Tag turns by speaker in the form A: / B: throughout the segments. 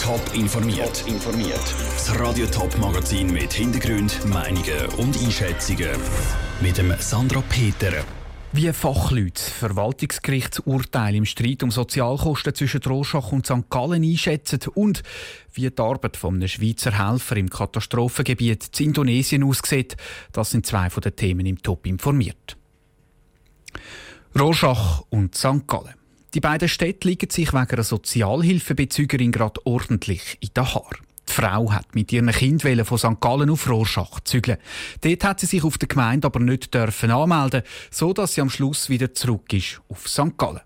A: Top informiert. informiert. Das Radio Top Magazin mit Hintergrund, Meinungen und Einschätzungen mit dem Sandra Peter.
B: Wie Fachleute Verwaltungsgerichtsurteile im Streit um Sozialkosten zwischen Rorschach und St. Gallen einschätzen und wie die Arbeit von einem Schweizer Helfer im Katastrophengebiet in Indonesien aussieht, das sind zwei von den Themen im Top informiert. Rorschach und St. Gallen. Die beiden Städte liegen sich wegen einer Sozialhilfebezügerin gerade ordentlich in den Haaren. Die Frau hat mit ihren Kindern von St. Gallen auf Rorschach zügeln. Dort hat sie sich auf der Gemeinde aber nicht dürfen anmelden, so dass sie am Schluss wieder zurück ist auf St. Gallen.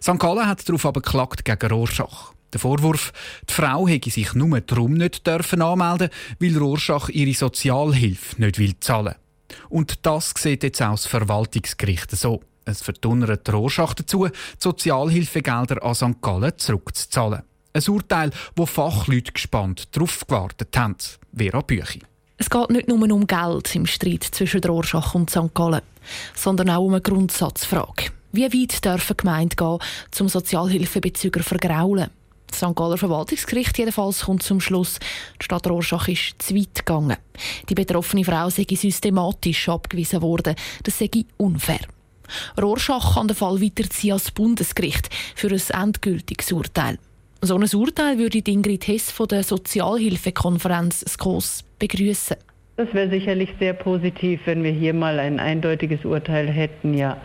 B: St. Gallen hat darauf aber geklagt gegen Rorschach. Der Vorwurf, die Frau hätte sich nur darum nicht dürfen anmelden, weil Rorschach ihre Sozialhilfe nicht will zahlen. Und das sieht jetzt auch das Verwaltungsgericht so. Es verdunnert Rorschach dazu, die Sozialhilfegelder an St. Gallen zurückzuzahlen. Ein Urteil, wo Fachleute gespannt darauf gewartet haben. Vera Büchi.
C: Es geht nicht nur um Geld im Streit zwischen Rorschach und St. Gallen, sondern auch um eine Grundsatzfrage. Wie weit dürfen Gemeinden gehen, zum Sozialhilfebezüger vergraulen? Das St. Galler Verwaltungsgericht jedenfalls kommt zum Schluss, die Stadt Rorschach ist zu weit gegangen. Die betroffene Frau sei systematisch abgewiesen worden. Das sei unfair. Rorschach kann den Fall weiterziehen als Bundesgericht für ein endgültiges Urteil. So ein Urteil würde Ingrid Hess von der Sozialhilfekonferenz SKOS begrüßen.
D: Das wäre sicherlich sehr positiv, wenn wir hier mal ein eindeutiges Urteil hätten, ja,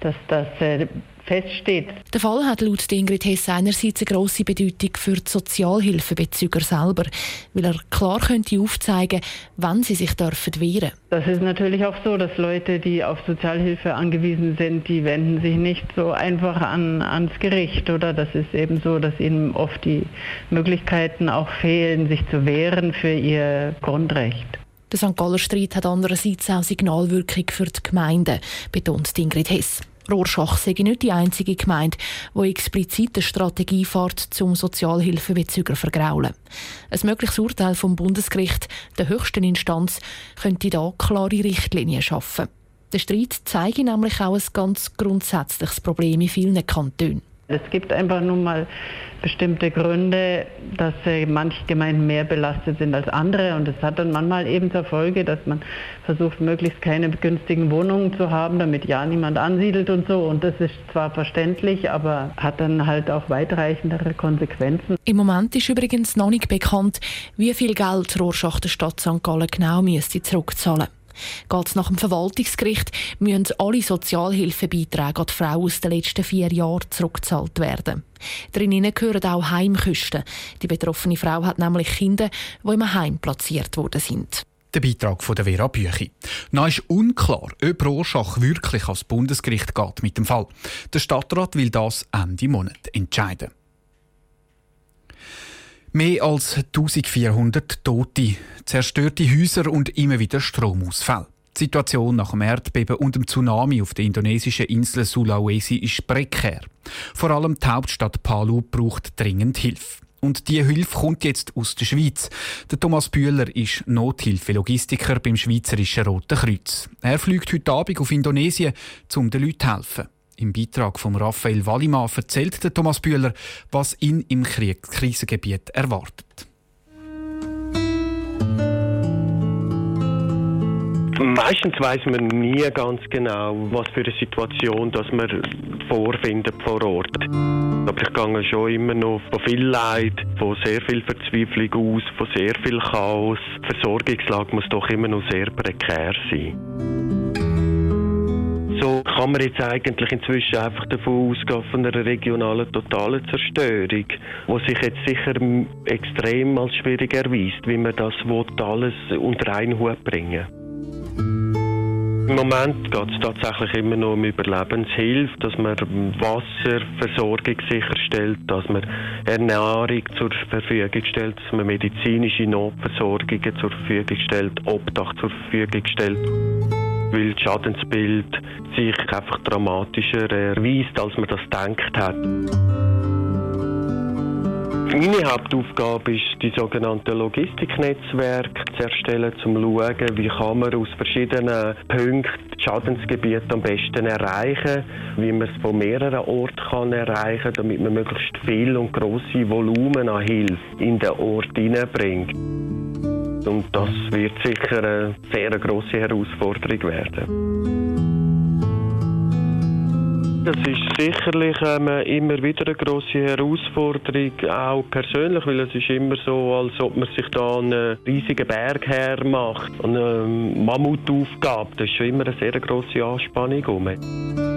D: dass das äh, feststeht.
C: Der Fall hat laut Ingrid Hess einerseits eine grosse Bedeutung für die Sozialhilfebezüger selber, weil er klar könnte aufzeigen, wann sie sich dürfen wehren.
D: Das ist natürlich auch so, dass Leute, die auf Sozialhilfe angewiesen sind, die wenden sich nicht so einfach an, ans Gericht, oder? Das ist eben so, dass ihnen oft die Möglichkeiten auch fehlen, sich zu wehren für ihr Grundrecht.
C: Der St. Galler Streit hat andererseits auch Signalwirkung für die Gemeinden, betont Ingrid Hess. Rorschach sei nicht die einzige Gemeinde, die explizit eine Strategie fährt, zum Sozialhilfebezüger vergraulen. Ein mögliches Urteil vom Bundesgericht, der höchsten Instanz, könnte da klare Richtlinien schaffen. Der Streit zeige nämlich auch ein ganz grundsätzliches Problem in vielen Kantonen.
D: Es gibt einfach nun mal bestimmte Gründe, dass äh, manche Gemeinden mehr belastet sind als andere und es hat dann manchmal eben zur Folge, dass man versucht, möglichst keine günstigen Wohnungen zu haben, damit ja niemand ansiedelt und so und das ist zwar verständlich, aber hat dann halt auch weitreichendere Konsequenzen.
C: Im Moment ist übrigens noch nicht bekannt, wie viel Geld Rorschach der Stadt St. Gallen genau müsste zurückzahlen Geht nach dem Verwaltungsgericht, müssen alle Sozialhilfebeiträge an die Frau aus den letzten vier Jahren zurückgezahlt werden. Drinnen gehören auch Heimkosten. Die betroffene Frau hat nämlich Kinder, die im Heim platziert worden sind.
B: Der Beitrag von der Vera Büchi. Noch ist unklar, ob Rorschach wirklich ans Bundesgericht geht mit dem Fall. Der Stadtrat will das Ende Monat entscheiden. Mehr als 1400 Tote, zerstörte Häuser und immer wieder Stromausfälle. Die Situation nach dem Erdbeben und dem Tsunami auf der indonesischen Insel Sulawesi ist prekär. Vor allem die Hauptstadt Palu braucht dringend Hilfe. Und die Hilfe kommt jetzt aus der Schweiz. Der Thomas Bühler ist Nothilfe-Logistiker beim Schweizerischen Roten Kreuz. Er fliegt heute Abend auf Indonesien, um den Leuten zu helfen. Im Beitrag von Raphael Wallimann erzählt Thomas Bühler, was ihn im Krisengebiet erwartet.
E: Meistens weiß man nie ganz genau, was für eine Situation dass man vorfindet vor Ort. Aber ich gehe schon immer noch von viel Leid, von sehr viel Verzweiflung aus, von sehr viel Chaos. Die Versorgungslage muss doch immer noch sehr prekär sein so kann man jetzt eigentlich inzwischen einfach davon ausgehen von einer regionalen totalen Zerstörung, die sich jetzt sicher extrem als schwierig erweist, wie man das alles unter einen Hut bringen. Im Moment geht es tatsächlich immer noch um Überlebenshilfe, dass man Wasserversorgung sicherstellt, dass man Ernährung zur Verfügung stellt, dass man medizinische Notversorgungen zur Verfügung stellt, Obdach zur Verfügung stellt weil das Schadensbild sich einfach dramatischer erweist, als man das gedacht hat. Meine Hauptaufgabe ist, die sogenannten Logistiknetzwerke zu erstellen, um zu schauen, wie kann man aus verschiedenen Punkten Schadensgebiet am besten erreichen, wie man es von mehreren Orten kann erreichen kann, damit man möglichst viel und grosse Volumen an Hilfe in den Ort hineinbringt. Und das wird sicher eine sehr grosse Herausforderung werden. Das ist sicherlich ähm, immer wieder eine grosse Herausforderung, auch persönlich, weil es ist immer so, als ob man sich da einen riesigen Berg hermacht. Eine Mammutaufgabe, das ist schon immer eine sehr grosse Anspannung.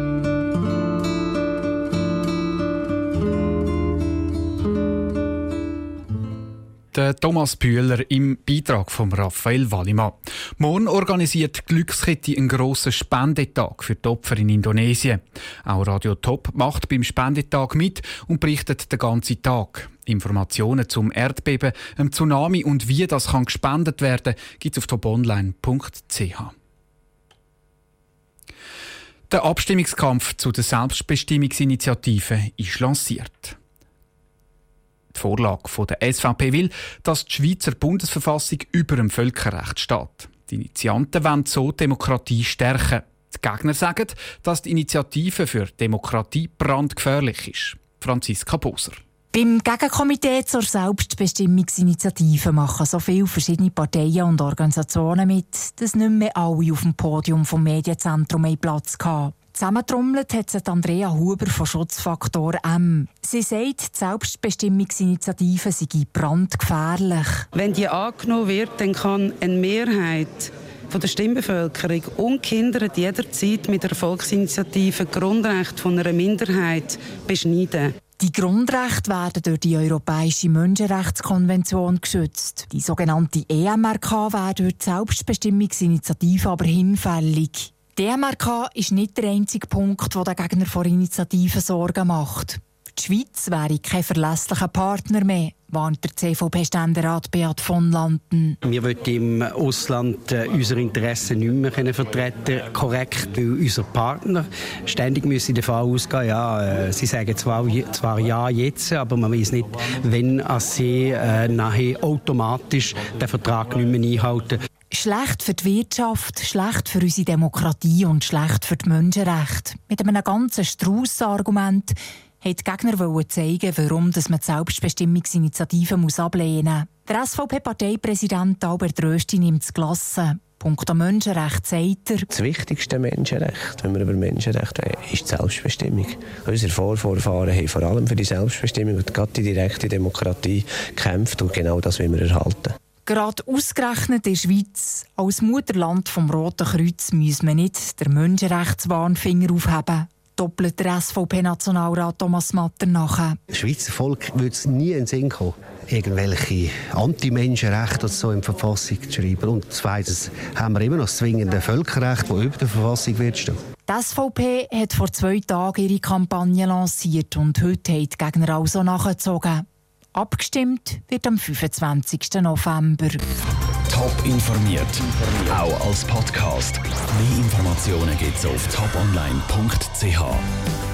B: Der Thomas Bühler im Beitrag von Raphael Wallimann. Morgen organisiert die Glückskette einen grossen Spendetag für die Opfer in Indonesien. Auch Radio Top macht beim Spendetag mit und berichtet den ganzen Tag. Informationen zum Erdbeben, einem Tsunami und wie das kann gespendet werden, gibt es auf toponline.ch. Der Abstimmungskampf zu der Selbstbestimmungsinitiative ist lanciert. Die Vorlage der SVP will, dass die Schweizer Bundesverfassung über dem Völkerrecht steht. Die Initianten wollen so Demokratie stärken. Die Gegner sagen, dass die Initiative für Demokratie brandgefährlich ist. Franziska Boser.
F: Beim Gegenkomitee zur Selbstbestimmungsinitiative machen so viele verschiedene Parteien und Organisationen mit, dass nicht mehr alle auf dem Podium vom Medienzentrum Platz hatten. Zusammentrommelt hat sich Andrea Huber von Schutzfaktor M. Sie sagt, die Selbstbestimmungsinitiative sei brandgefährlich.
G: Wenn die angenommen wird, dann kann eine Mehrheit von der Stimmbevölkerung ungehindert jederzeit mit der Volksinitiative Grundrecht von einer Minderheit beschneiden.
F: Die Grundrechte werden durch die Europäische Menschenrechtskonvention geschützt. Die sogenannte EMRK wäre durch die Selbstbestimmungsinitiative aber hinfällig. Die MRK ist nicht der einzige Punkt, der den Gegner vor Initiativen Sorgen macht. Die Schweiz wäre kein verlässlicher Partner mehr, warnt der CVP-Ständerat Beat von Landen.
H: Wir wollen im Ausland äh, unsere Interessen nicht mehr vertreten korrekt, weil unser Partner ständig müssen davon ausgehen, ja, äh, sie sagen zwar, zwar ja jetzt, aber man weiß nicht, wenn sie äh, nachher automatisch den Vertrag nicht mehr einhalten.
F: Schlecht für die Wirtschaft, schlecht für unsere Demokratie und schlecht für die Menschenrechte. Mit einem ganzen Strauss Argument wollten die Gegner zeigen, warum man die Selbstbestimmungsinitiative ablehnen muss. Der SVP-Parteipräsident Albert Rösti nimmt es gelassen. Punkt am Menschenrecht sagt er.
I: Das wichtigste Menschenrecht, wenn wir über Menschenrechte reden, ist die Selbstbestimmung. Unsere Vorvorfahren haben vor allem für die Selbstbestimmung und gerade die direkte Demokratie gekämpft und genau das wollen wir erhalten.
F: Gerade ausgerechnet in der Schweiz, als Mutterland vom Roten Kreuz, müssen wir nicht der Menschenrechtswarnfinger aufheben. Doppelt der SVP-Nationalrat Thomas Matter nachher.
J: Das Schweizer Volk würde es nie in den Sinn kommen, irgendwelche Anti-Menschenrechte so in die Verfassung zu schreiben. Und zweitens haben wir immer noch das zwingende Völkerrecht, das über der Verfassung wird stehen.
F: Die SVP hat vor zwei Tagen ihre Kampagne lanciert und heute haben die Gegner also nachgezogen. Abgestimmt wird am 25. November.
A: Top informiert, auch als Podcast. Mehr Informationen gibt es auf toponline.ch.